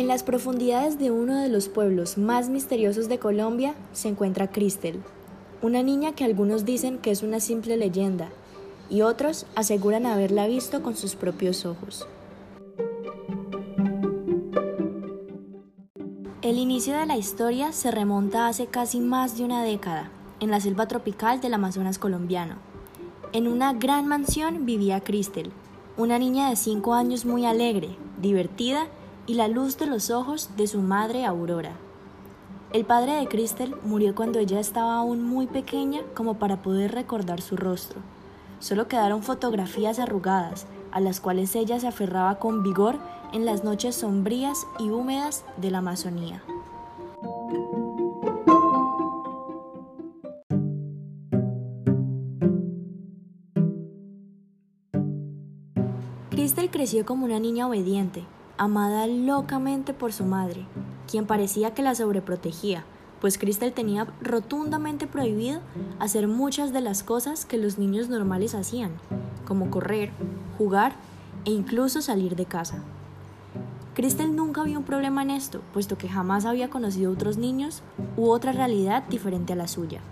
En las profundidades de uno de los pueblos más misteriosos de Colombia se encuentra Cristel, una niña que algunos dicen que es una simple leyenda y otros aseguran haberla visto con sus propios ojos. El inicio de la historia se remonta hace casi más de una década, en la selva tropical del Amazonas colombiano. En una gran mansión vivía Cristel, una niña de 5 años muy alegre, divertida y la luz de los ojos de su madre Aurora. El padre de Cristel murió cuando ella estaba aún muy pequeña como para poder recordar su rostro. Solo quedaron fotografías arrugadas, a las cuales ella se aferraba con vigor en las noches sombrías y húmedas de la Amazonía. Cristel creció como una niña obediente, amada locamente por su madre, quien parecía que la sobreprotegía, pues Crystal tenía rotundamente prohibido hacer muchas de las cosas que los niños normales hacían, como correr, jugar e incluso salir de casa. Crystal nunca vio un problema en esto, puesto que jamás había conocido otros niños u otra realidad diferente a la suya.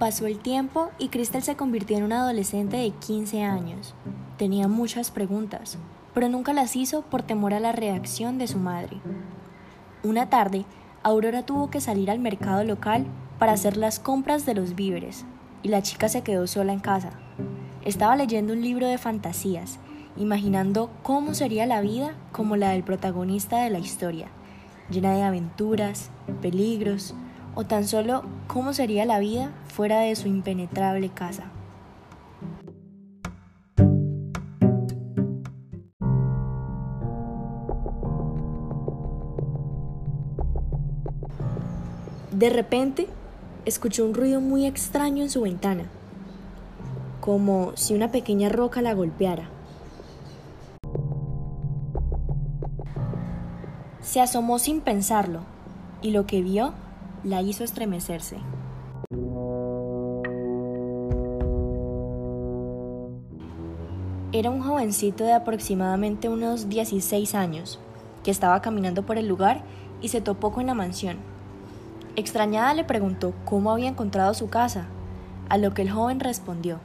Pasó el tiempo y Crystal se convirtió en una adolescente de 15 años. Tenía muchas preguntas, pero nunca las hizo por temor a la reacción de su madre. Una tarde, Aurora tuvo que salir al mercado local para hacer las compras de los víveres, y la chica se quedó sola en casa. Estaba leyendo un libro de fantasías, imaginando cómo sería la vida como la del protagonista de la historia, llena de aventuras, peligros, o tan solo cómo sería la vida fuera de su impenetrable casa. De repente, escuchó un ruido muy extraño en su ventana, como si una pequeña roca la golpeara. Se asomó sin pensarlo, y lo que vio la hizo estremecerse. Era un jovencito de aproximadamente unos 16 años, que estaba caminando por el lugar y se topó con la mansión. Extrañada le preguntó cómo había encontrado su casa, a lo que el joven respondió.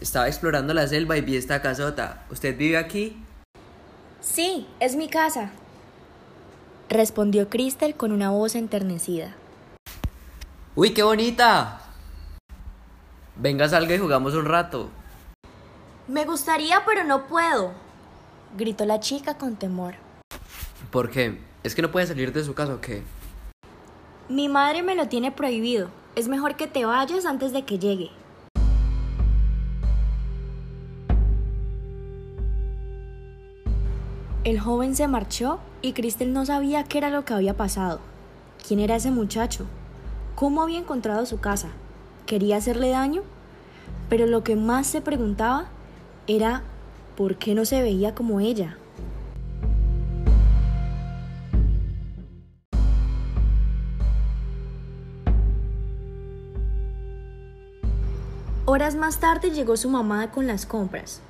Estaba explorando la selva y vi esta casota. ¿Usted vive aquí? Sí, es mi casa, respondió Crystal con una voz enternecida. ¡Uy, qué bonita! Venga, salga y jugamos un rato. Me gustaría, pero no puedo, gritó la chica con temor. ¿Por qué? ¿Es que no puede salir de su casa o qué? Mi madre me lo tiene prohibido. Es mejor que te vayas antes de que llegue. El joven se marchó y Cristel no sabía qué era lo que había pasado. ¿Quién era ese muchacho? ¿Cómo había encontrado su casa? ¿Quería hacerle daño? Pero lo que más se preguntaba era por qué no se veía como ella. Horas más tarde llegó su mamá con las compras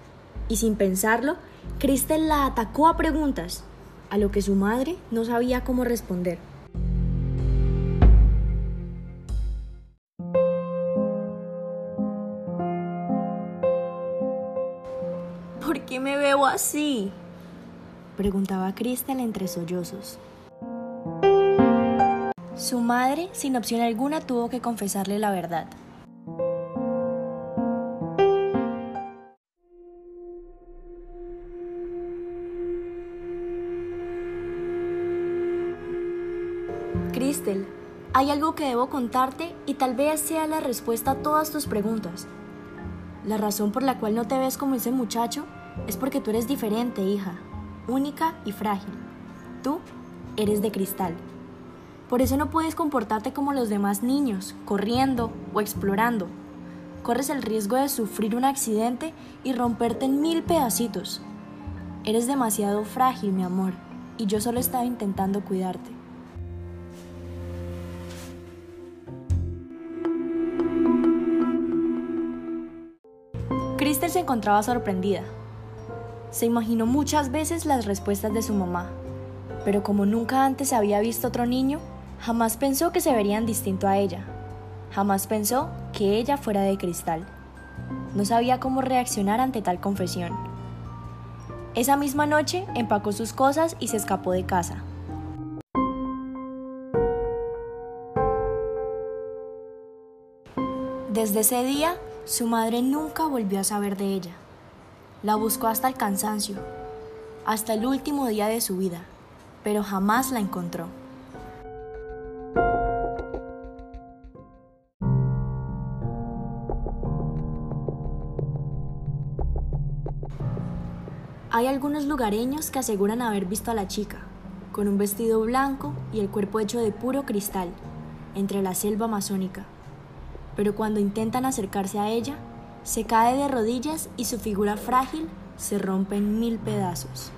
y sin pensarlo, Cristel la atacó a preguntas, a lo que su madre no sabía cómo responder. ¿Por qué me veo así? preguntaba Cristel entre sollozos. Su madre, sin opción alguna, tuvo que confesarle la verdad. Cristel, hay algo que debo contarte y tal vez sea la respuesta a todas tus preguntas. La razón por la cual no te ves como ese muchacho es porque tú eres diferente, hija, única y frágil. Tú eres de cristal. Por eso no puedes comportarte como los demás niños, corriendo o explorando. corres el riesgo de sufrir un accidente y romperte en mil pedacitos. Eres demasiado frágil, mi amor, y yo solo estaba intentando cuidarte. Crystal se encontraba sorprendida. Se imaginó muchas veces las respuestas de su mamá, pero como nunca antes había visto otro niño, jamás pensó que se verían distinto a ella. Jamás pensó que ella fuera de cristal. No sabía cómo reaccionar ante tal confesión. Esa misma noche empacó sus cosas y se escapó de casa. Desde ese día, su madre nunca volvió a saber de ella. La buscó hasta el cansancio, hasta el último día de su vida, pero jamás la encontró. Hay algunos lugareños que aseguran haber visto a la chica, con un vestido blanco y el cuerpo hecho de puro cristal, entre la selva amazónica. Pero cuando intentan acercarse a ella, se cae de rodillas y su figura frágil se rompe en mil pedazos.